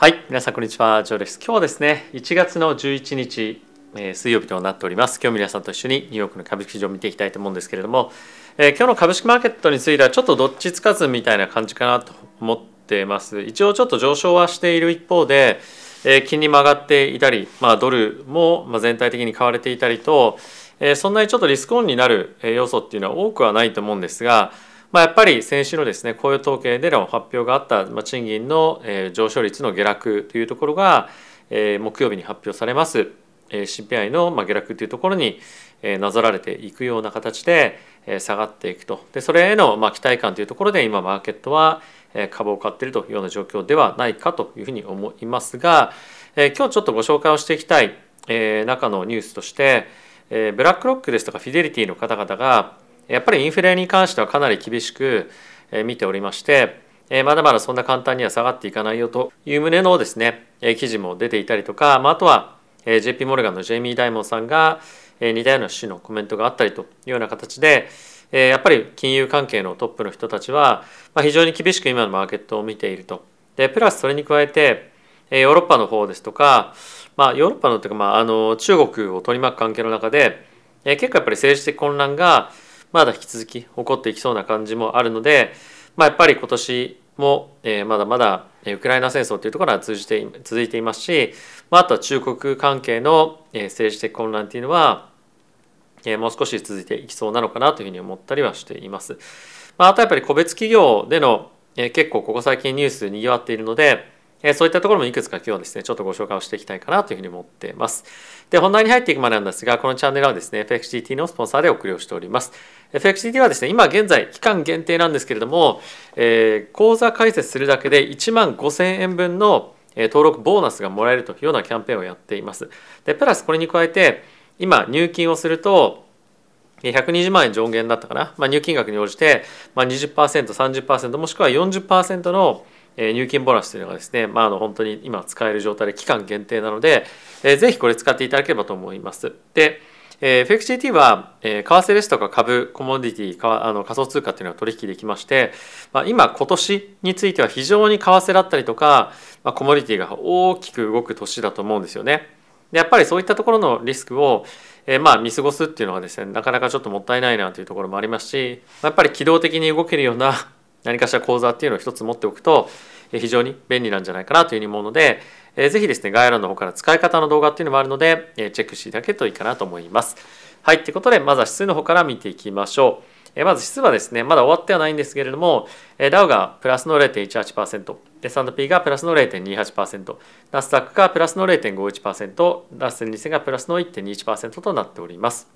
はい、皆さんこんにちは、ジョーです。今日はですね、1月の11日、えー、水曜日となっております。今日皆さんと一緒にニューヨークの株式市場を見ていきたいと思うんですけれども、えー、今日の株式マーケットについてはちょっとどっちつかずみたいな感じかなと思ってます。一応ちょっと上昇はしている一方で、えー、金利も上がっていたり、まあ、ドルも全体的に買われていたりと、えー、そんなにちょっとリスクオンになる要素っていうのは多くはないと思うんですが、まあ、やっぱり先週のですね雇用統計での発表があった、まあ、賃金の、えー、上昇率の下落というところが、えー、木曜日に発表されます、えー、CPI の、まあ、下落というところに、えー、なぞられていくような形で、えー、下がっていくと。でそれへの、まあ、期待感というところで今マーケットは、えー、株を買っているというような状況ではないかというふうに思いますが、えー、今日ちょっとご紹介をしていきたい、えー、中のニュースとして、えー、ブラックロックですとかフィデリティの方々がやっぱりインフレに関してはかなり厳しく見ておりましてまだまだそんな簡単には下がっていかないよという旨のですね記事も出ていたりとかあとは JP モルガンのジェイミー・ダイモンさんが似たような趣旨のコメントがあったりというような形でやっぱり金融関係のトップの人たちは非常に厳しく今のマーケットを見ていると。でプラスそれに加えてヨーロッパの方ですとか、まあ、ヨーロッパのというか、まあ、あの中国を取り巻く関係の中で結構やっぱり政治的混乱がまだ引き続き起こっていきそうな感じもあるので、まあ、やっぱり今年も、えー、まだまだウクライナ戦争というところは通じて続いていますし、まあ、あとは中国関係の、政治的混乱っていうのは、えー、もう少し続いていきそうなのかなというふうに思ったりはしています。まあ、あとやっぱり個別企業での、えー、結構ここ最近ニュースにぎわっているので、えそういったところもいくつか今日はですね、ちょっとご紹介をしていきたいかなというふうに思っています。で、本題に入っていくまでなんですが、このチャンネルはですね、FXGT のスポンサーでお送りをしております。FXGT はですね、今現在期間限定なんですけれども、えー、口座開設するだけで1万5000円分の登録ボーナスがもらえるというようなキャンペーンをやっています。で、プラスこれに加えて、今入金をすると、120万円上限だったかな、まあ、入金額に応じて、まあ20%、30%もしくは40%のえ入金ボーナスというのがですね、まあ、あの本当に今使える状態で期間限定なので、えー、ぜひこれ使っていただければと思います。で、えー、FXGT は、えー、為替ですとか株、コモディティ、かあの仮想通貨っていうのは取引できまして、まあ、今、今年については非常に為替だったりとか、まあ、コモディティが大きく動く年だと思うんですよね。でやっぱりそういったところのリスクを、えー、まあ見過ごすっていうのはですねなかなかちょっともったいないなというところもありますしやっぱり機動的に動けるような何かしら講座っていうのを一つ持っておくと非常に便利なんじゃないかなというふうに思うので、えぜひですね、概要欄の方から使い方の動画っていうのもあるので、えチェックしていただけるといいかなと思います。はい、ということで、まずは指数の方から見ていきましょう。えまず指数はですね、まだ終わってはないんですけれども、えダウがプラスの0.18%、S&P がプラスの0.28%、ナスダックがプラスの0.51%、ラッセル2000がプラスの1.21%となっております。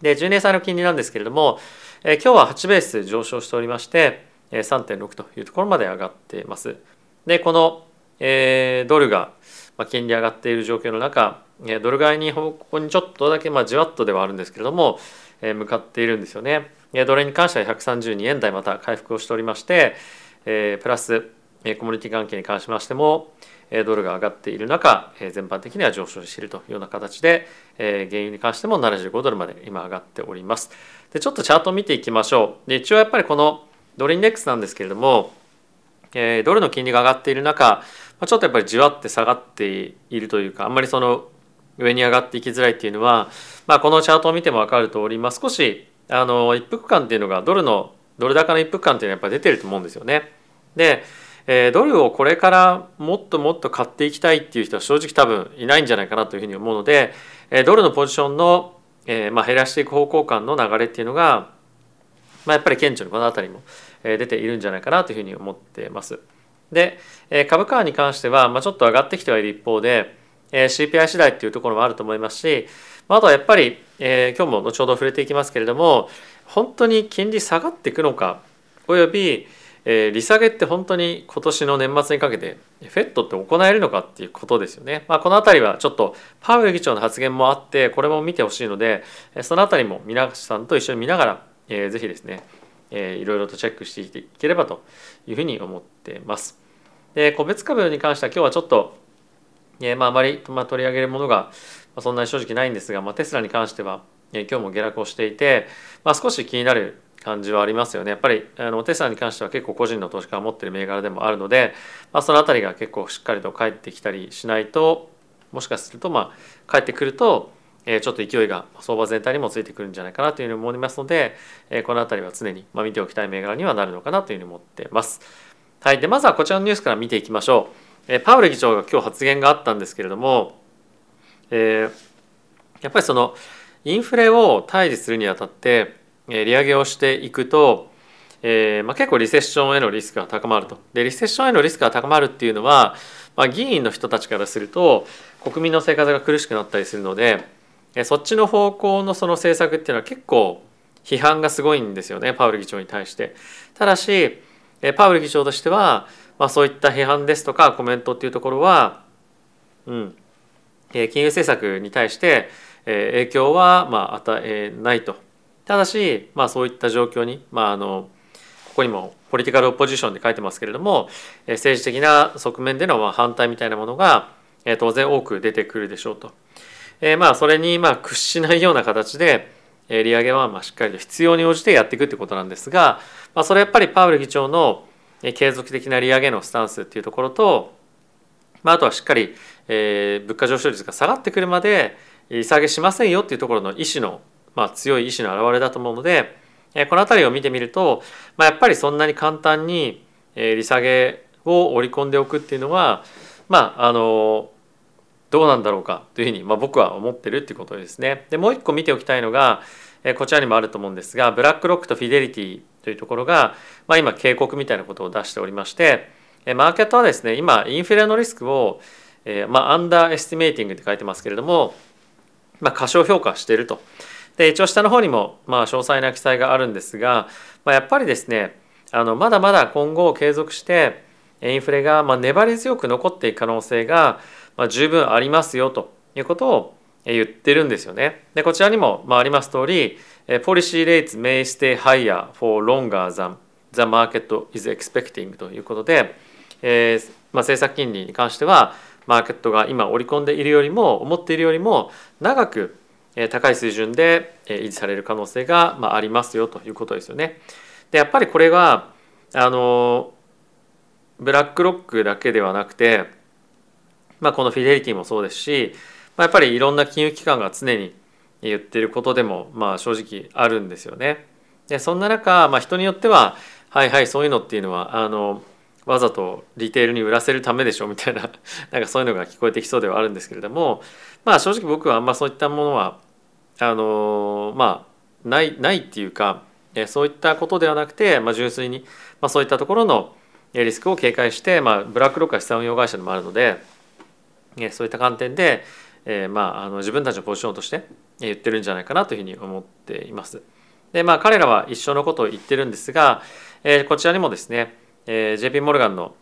で、10年債の金利なんですけれども、え今日は8ベース上昇しておりまして、3.6というところまで上がっています。でこの、えー、ドルが、まあ、金利上がっている状況の中ドル買いに方向にちょっとだけ、まあ、じわっとではあるんですけれども、えー、向かっているんですよね。ドルに関しては132円台また回復をしておりまして、えー、プラスコミュニティ関係に関しましてもドルが上がっている中全般的には上昇しているというような形で原油に関しても75ドルまで今上がっております。でちょっとチャートを見ていきましょう。で一応やっぱりこのドルインデックスなんですけれども、ドルの金利が上がっている中、ちょっとやっぱりじわって下がっているというかあんまりその上に上がっていきづらいっていうのは、まあ、このチャートを見ても分かる通り、まあ、少しあの一服感っていうのがドルのドル高の一服感っていうのはやっぱり出てると思うんですよね。で、えー、ドルをこれからもっともっと買っていきたいっていう人は正直多分いないんじゃないかなというふうに思うので、えー、ドルのポジションの、えーまあ、減らしていく方向感の流れっていうのがまあ、やっぱり顕著にこの辺りも出ているんじゃないかなというふうに思ってます。で株価に関しては、まあ、ちょっと上がってきてはいる一方でえー CPI 次第っていうところもあると思いますしまあとはやっぱり、えー、今日も後ほど触れていきますけれども本当に金利下がっていくのかおよび、えー、利下げって本当に今年の年末にかけてフェットって行えるのかっていうことですよね。まあ、この辺りはちょっとパウエル議長の発言もあってこれも見てほしいのでその辺りも皆さんと一緒に見ながらえー、ぜひですね、えー、いろいろとチェックしていければというふうに思ってます。で個別株に関しては今日はちょっと、えーまあ、あまり、まあ、取り上げるものが、まあ、そんなに正直ないんですが、まあ、テスラに関しては、今日も下落をしていて、まあ、少し気になる感じはありますよねやっぱりあのテスラに関しては結構個人の投資家が持ってる銘柄でもあるので、まあ、その辺りが結構しっかりと返ってきたりしないともしかするとまあ返ってくるとえちょっと勢いが相場全体にもついてくるんじゃないかなというふうに思いますので、えこの辺りは常にま見ておきたい銘柄にはなるのかなというふうに思ってます。はい、でまずはこちらのニュースから見ていきましょう。えパウエル議長が今日発言があったんですけれども、えー、やっぱりそのインフレを対峙するにあたって、利上げをしていくと、えーまあ、結構リセッションへのリスクが高まると。でリセッションへのリスクが高まるっていうのは、まあ、議員の人たちからすると国民の生活が苦しくなったりするのでそっちの方向のその政策っていうのは結構批判がすごいんですよねパウル議長に対して。ただしパウル議長としては、まあ、そういった批判ですとかコメントっていうところは、うん、金融政策に対して影響はまあ与えないと。ただし、まあ、そういった状況に、まあ、あのここにもポリティカルオポジションで書いてますけれども政治的な側面でのまあ反対みたいなものが当然多く出てくるでしょうと。えー、まあそれにまあ屈しないような形で利上げはまあしっかりと必要に応じてやっていくってことなんですが、まあ、それやっぱりパウエル議長の継続的な利上げのスタンスっていうところと、まあ、あとはしっかり、えー、物価上昇率が下がってくるまで利下げしませんよっていうところの意思の、まあ、強い意志の表れだと思うので、えー、この辺りを見てみると、まあ、やっぱりそんなに簡単に、えー、利下げを織り込んでおくっていうのはまああのどうなんだろうかというふうに、まあ、僕は思ってるっていうことですね。でもう一個見ておきたいのが、えこちらにもあると思うんですがブラックロックとフィデリティというところが、まあ、今警告みたいなことを出しておりまして、えマーケットはですね今インフレのリスクを、えまあ、アンダーエスティメイティングって書いてますけれども、まあ、過小評価していると。で一応下の方にも、まあ、詳細な記載があるんですが、まあ、やっぱりですねあのまだまだ今後継続してインフレがまあ粘り強く残っていく可能性がまあ、十分ありますよということを言ってるんですよね。でこちらにも、まあ、あります通り Policy rates may stay higher for longer than the market is expecting ということで、えーまあ、政策金利に関してはマーケットが今織り込んでいるよりも思っているよりも長く高い水準で維持される可能性がありますよということですよね。でやっぱりこれがあのブラックロックだけではなくてまあ、このフィデリティもそうですし、まあ、やっぱりいろんな金融機関が常に言ってることでもまあ正直あるんですよね。でそんな中、まあ、人によってははいはいそういうのっていうのはあのわざとリテールに売らせるためでしょみたいななんかそういうのが聞こえてきそうではあるんですけれどもまあ正直僕はあんまそういったものはあのまあないないっていうかそういったことではなくて、まあ、純粋に、まあ、そういったところのリスクを警戒して、まあ、ブラックロックは資産運用会社でもあるのでそういった観点で、えー、まああの自分たちのポジションとして言ってるんじゃないかなというふうに思っています。でまあ彼らは一緒のことを言ってるんですが、えー、こちらにもですね、えー、JP モルガンの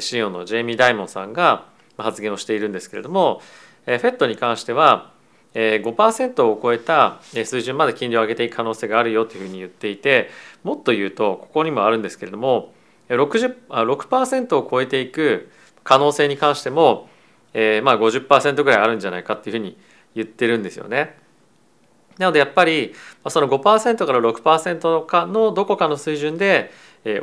CEO のジェイミー・ダイモンさんが発言をしているんですけれども、えー、FED に関しては5%を超えた水準まで金利を上げていく可能性があるよというふうに言っていてもっと言うとここにもあるんですけれども60 6%を超えていく可能性に関してもえー、まあ50%ぐらいあるんじゃないかっていうふうに言ってるんですよね。なのでやっぱりその5%から6%かのどこかの水準で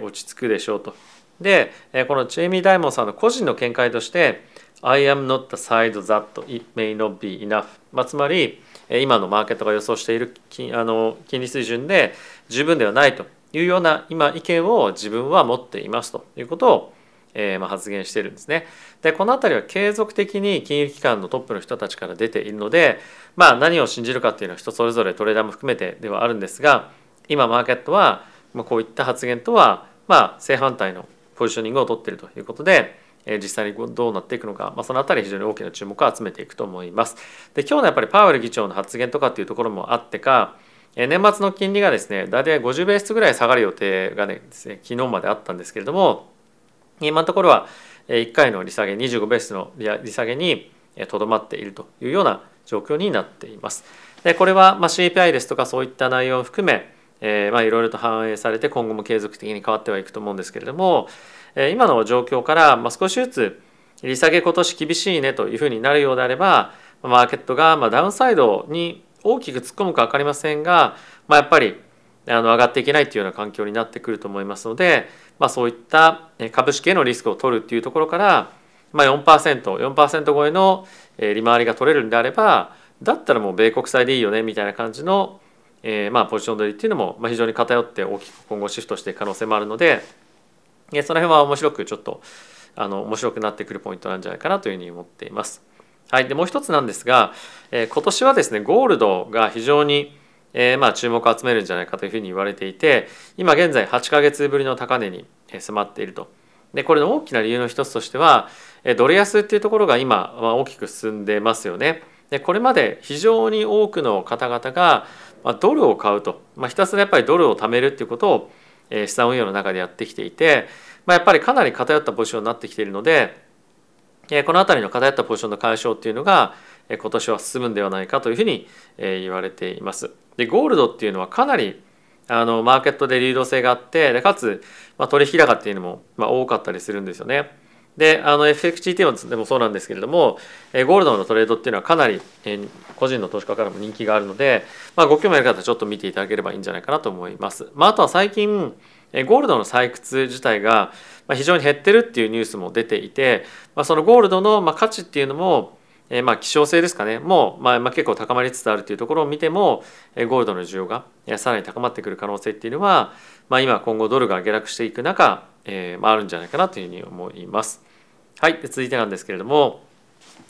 落ち着くでしょうと。でこのジェイミー・ダイモンさんの個人の見解として「I am not the side that it may not be enough」まあ、つまり今のマーケットが予想している金あの金利水準で十分ではないというような今意見を自分は持っていますということをえー、まあ発言してるんですね。でこの辺りは継続的に金融機関のトップの人たちから出ているので、まあ、何を信じるかっていうのは人それぞれトレーダーも含めてではあるんですが今マーケットはこういった発言とはまあ正反対のポジショニングを取っているということで。実際にどうなっていくのか、まあ、その辺り非常に大きな注目を集めていくと思います。で今日のやっぱりパウエル議長の発言とかっていうところもあってか年末の金利がですね大体50ベースぐらい下がる予定がねですね昨日まであったんですけれども今のところは1回の利下げ25ベースの利下げにとどまっているというような状況になっています。でこれはま CPI ですとかそういった内容を含めえ、まあいろいろと反映されて今後も継続的に変わってはいくと思うんですけれども、え、今の状況からまあ少しずつ利下げ今年厳しいねというふうになるようであればマーケットがまあダウンサイドに大きく突っ込むか分かりませんが、まあ、やっぱりあの上がっていけないというような環境になってくると思いますので、まあ、そういった株式へのリスクを取るっていうところから、まあ4%、4%超えの利回りが取れるんであればだったらもう米国債でいいよねみたいな感じの、えー、まあポジション取りっていうのも非常に偏って大きく今後シフトしていく可能性もあるのでえその辺は面白くちょっとあの面白くなってくるポイントなんじゃないかなというふうに思っています。はい、でもう一つなんですが、えー、今年はですねゴールドが非常にえー、まあ注目を集めるんじゃないかというふうに言われていて今現在8か月ぶりの高値に迫っていると。でこれの大きな理由の一つとしてはドル安っていうところが今大きく進んでますよね。でこれまで非常に多くの方々がまドルを買うと、まあ、ひたすらやっぱりドルを貯めるっていうことを資産運用の中でやってきていて、まあ、やっぱりかなり偏ったポジションになってきているのでえこの辺りの偏ったポジションの解消っていうのがえ今年は進むんではないかというふうに言われています。でゴールドっていうのはかなりあのマーケットで流動性があってでかつ、まあ、取引高っていうのも、まあ、多かったりするんですよね。であの FXGT でもそうなんですけれどもゴールドのトレードっていうのはかなり個人の投資家からも人気があるので、まあ、ご興味ある方はちょっと見ていただければいいんじゃないかなと思います。まあ、あとは最近ゴールドの採掘自体が非常に減ってるっていうニュースも出ていて、まあ、そのゴールドの価値っていうのもえ、まあ希少性ですかねもう、まあ、まあ結構高まりつつあるというところを見てもゴールドの需要がさらに高まってくる可能性っていうのは、まあ、今今後ドルが下落していく中、えーまあ、あるんじゃないかなというふうに思います。はい続いてなんですけれども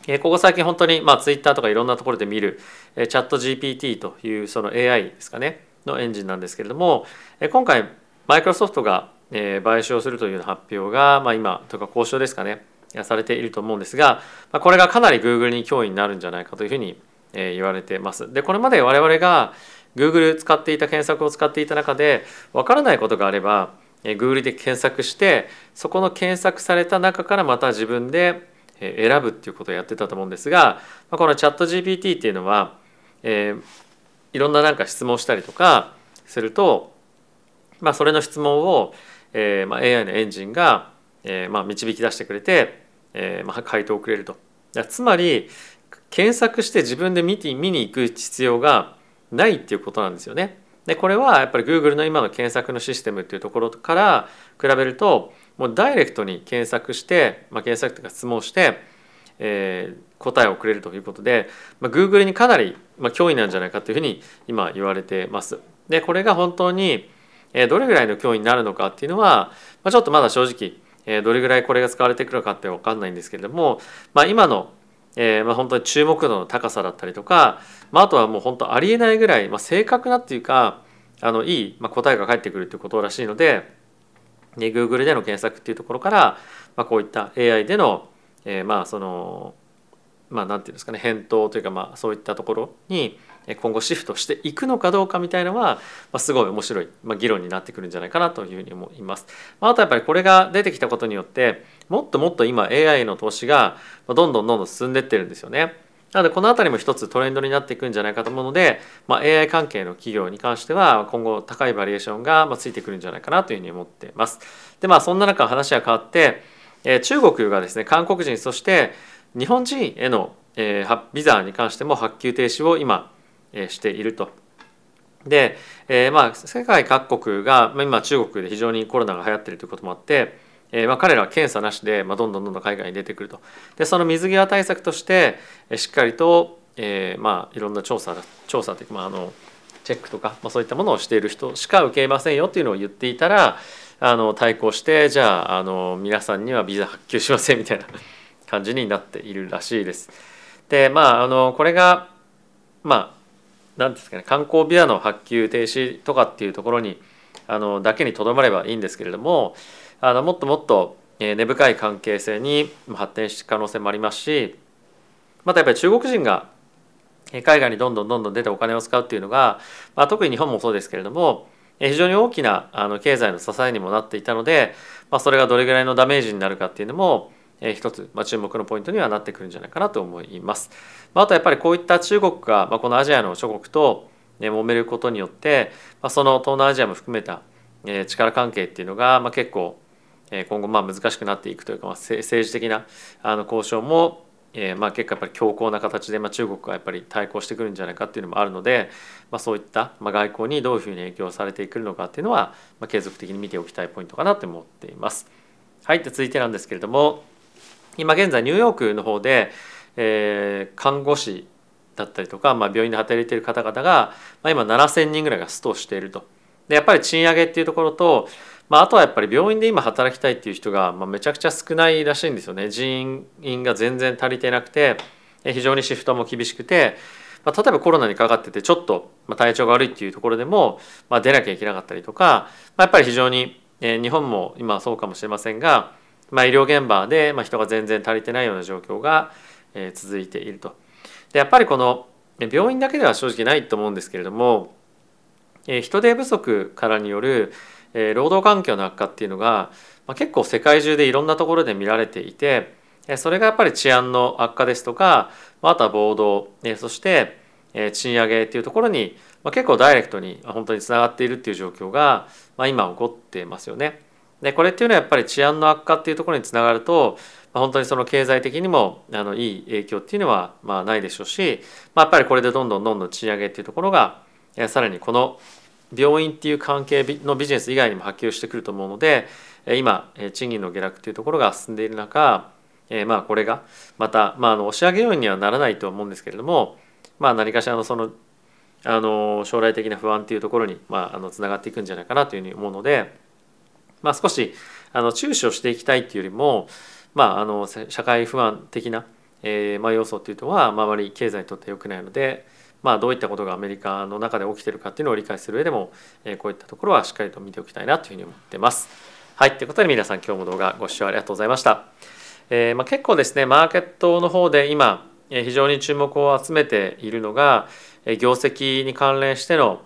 えここ最近本当に、まあ、ツイッターとかいろんなところで見るえチャット GPT というその AI ですかねのエンジンなんですけれどもえ今回マイクロソフトがえ買収をするという発表が、まあ、今とか交渉ですかねされていると思うんですがこれがかなり Google に脅威になるんじゃないかというふうに言われてます。でこれまで我々が Google 使っていた検索を使っていた中で分からないことがあれば Google で検索してそこの検索された中からまた自分で選ぶっていうことをやってたと思うんですがこのチャット GPT っていうのは、えー、いろんななんか質問したりとかすると、まあ、それの質問を、えーまあ、AI のエンジンが、えーまあ、導き出してくれてえーまあ、回答をくれると。つまり検索して自分で見て見に行く必要がないっていうことなんですよね。でこれはやっぱり Google の今の検索のシステムっていうところから比べるともうダイレクトに検索して、まあ、検索というか質問して、えー、答えをくれるということで、まあ、Google にかなり、まあ、脅威なんじゃないかというふうに今言われてます。でこれが本当にどれぐらいの脅威になるのかっていうのは、まあ、ちょっとまだ正直どれぐらいこれが使われてくるかって分かんないんですけれども、まあ、今の、えー、まあ本当に注目度の高さだったりとか、まあ、あとはもう本当ありえないぐらい、まあ、正確なっていうかあのいい、まあ、答えが返ってくるっていうことらしいので、ね、Google での検索っていうところから、まあ、こういった AI での、えー、まあそのまあなんていうんですかね返答というかまあそういったところに今後シフトしていくのかどうかみたいなのは、まあ、すごい面白い、まあ、議論になってくるんじゃないかなというふうに思います。まあ、あとやっぱりこれが出てきたことによってもっともっと今 AI の投資がどんどんどんどん進んでってるんですよね。なのでこの辺りも一つトレンドになっていくんじゃないかと思うので、まあ、AI 関係の企業に関しては今後高いバリエーションがついてくるんじゃないかなというふうに思っています。でまあそんな中話は変わって、え、中国がですね韓国人そして日本人への、えー、ビザに関しても発給停止を今していると。で、えー、まあ世界各国が、まあ、今中国で非常にコロナが流行っているということもあって、えー、まあ彼らは検査なしで、まあ、どんどんどんどん海外に出てくると。でその水際対策としてしっかりと、えー、まあいろんな調査調査というか、まあ、あのチェックとか、まあ、そういったものをしている人しか受けませんよっていうのを言っていたらあの対抗してじゃああの皆さんにはビザ発給しませんみたいな感じになっているらしいです。でまああのこれがまあ何ですかね観光ビザの発給停止とかっていうところにあのだけにとどまればいいんですけれどもあのもっともっと根深い関係性に発展していく可能性もありますしまたやっぱり中国人が海外にどんどんどんどん出てお金を使うっていうのが、まあ、特に日本もそうですけれども非常に大きなあの経済の支えにもなっていたので、まあ、それがどれぐらいのダメージになるかっていうのもえ一つ、まあ、注目のポイントにはなってくるんじゃないかなと思います。まあ、あとやっぱりこういった中国が、まあ、このアジアの諸国と、ね、揉めることによって、まあ、その東南アジアも含めた、えー、力関係っていうのが、まあ、結構、えー、今後まあ難しくなっていくというか、まあ、政治的なあの交渉も、えー、まあ結構やっぱり強硬な形で、まあ、中国がやっぱり対抗してくるんじゃないかっていうのもあるので、まあ、そういった、まあ、外交にどういうふうに影響されてくるのかっていうのは、まあ、継続的に見ておきたいポイントかなと思っています。はいで続いてなんですけれども今現在ニューヨークの方で、えー、看護師だったりとか、まあ、病院で働いている方々が、まあ、今7,000人ぐらいがストしていると。でやっぱり賃上げっていうところと、まあ、あとはやっぱり病院で今働きたいっていう人が、まあ、めちゃくちゃ少ないらしいんですよね人員が全然足りてなくて非常にシフトも厳しくて、まあ、例えばコロナにかかっててちょっと体調が悪いっていうところでも、まあ、出なきゃいけなかったりとか、まあ、やっぱり非常に、えー、日本も今はそうかもしれませんが、まあ、医療現場で、まあ、人が全然足りてないような状況が、えー、続いていると。でやっぱりこの病院だけでは正直ないと思うんですけれども、えー、人手不足からによるえー、労働環境の悪化っていうのが、まあ、結構世界中でいろんなところで見られていてそれがやっぱり治安の悪化ですとかあとは暴動えそして賃上げっていうところにまあ結構ダイレクトに本当につながっているっていう状況がまあ今起こってますよね。でこれっていうのはやっぱり治安の悪化っていうところにつながるとま本当にその経済的にもあのいい影響っていうのはまあないでしょうし、まあ、やっぱりこれでどんどんどんどん賃上げっていうところがさらにこの病院っていう関係のビジネス以外にも波及してくると思うので今賃金の下落っていうところが進んでいる中えまあこれがまた、まあ、あの押し上げ要因にはならないと思うんですけれども、まあ、何かしらのそのあの将来的な不安っていうところに、まあ、あのつながっていくんじゃないかなというふうに思うので、まあ、少しあの注視をしていきたいっていうよりも、まあ、あの社会不安的な、えーまあ、要素っていうのは、あ、まり経済にとって良くないので、まあ、どういったことがアメリカの中で起きてるかっていうのを理解する上でも、えこういったところはしっかりと見ておきたいなというふうに思ってます。はい、ということで皆さん今日も動画ご視聴ありがとうございました。えー、まあ、結構ですねマーケットの方で今非常に注目を集めているのが業績に関連しての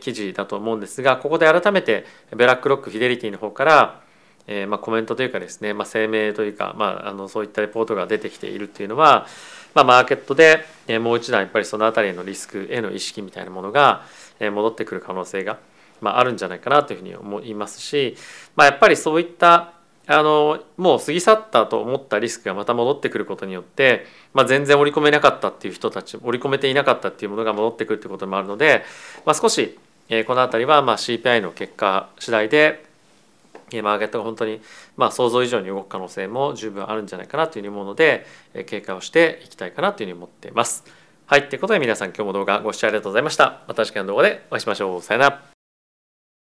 記事だと思うんですがここで改めてブラックロックフィデリティの方からえー、まあ、コメントというかですね、まあ、声明というか、まあ、あのそういったレポートが出てきているっていうのは、まあ、マーケットで、もう一段やっぱりその辺りのリスクへの意識みたいなものが、戻ってくる可能性が、まあ、あるんじゃないかなというふうに思いますし、まあ、やっぱりそういったあのもう過ぎ去ったと思ったリスクがまた戻ってくることによって、まあ、全然織り込めなかったっていう人たち織り込めていなかったっていうものが戻ってくるってこともあるので、まあ、少し、えー、この辺りはまあ CPI の結果次第でマーケットが本当にまあ想像以上に動く可能性も十分あるんじゃないかなというふうに思うので警戒をしていきたいかなというふうに思っています。はい、ということで皆さん今日も動画ご視聴ありがとうございました。また次回の動画でお会いしましょう。さよなら。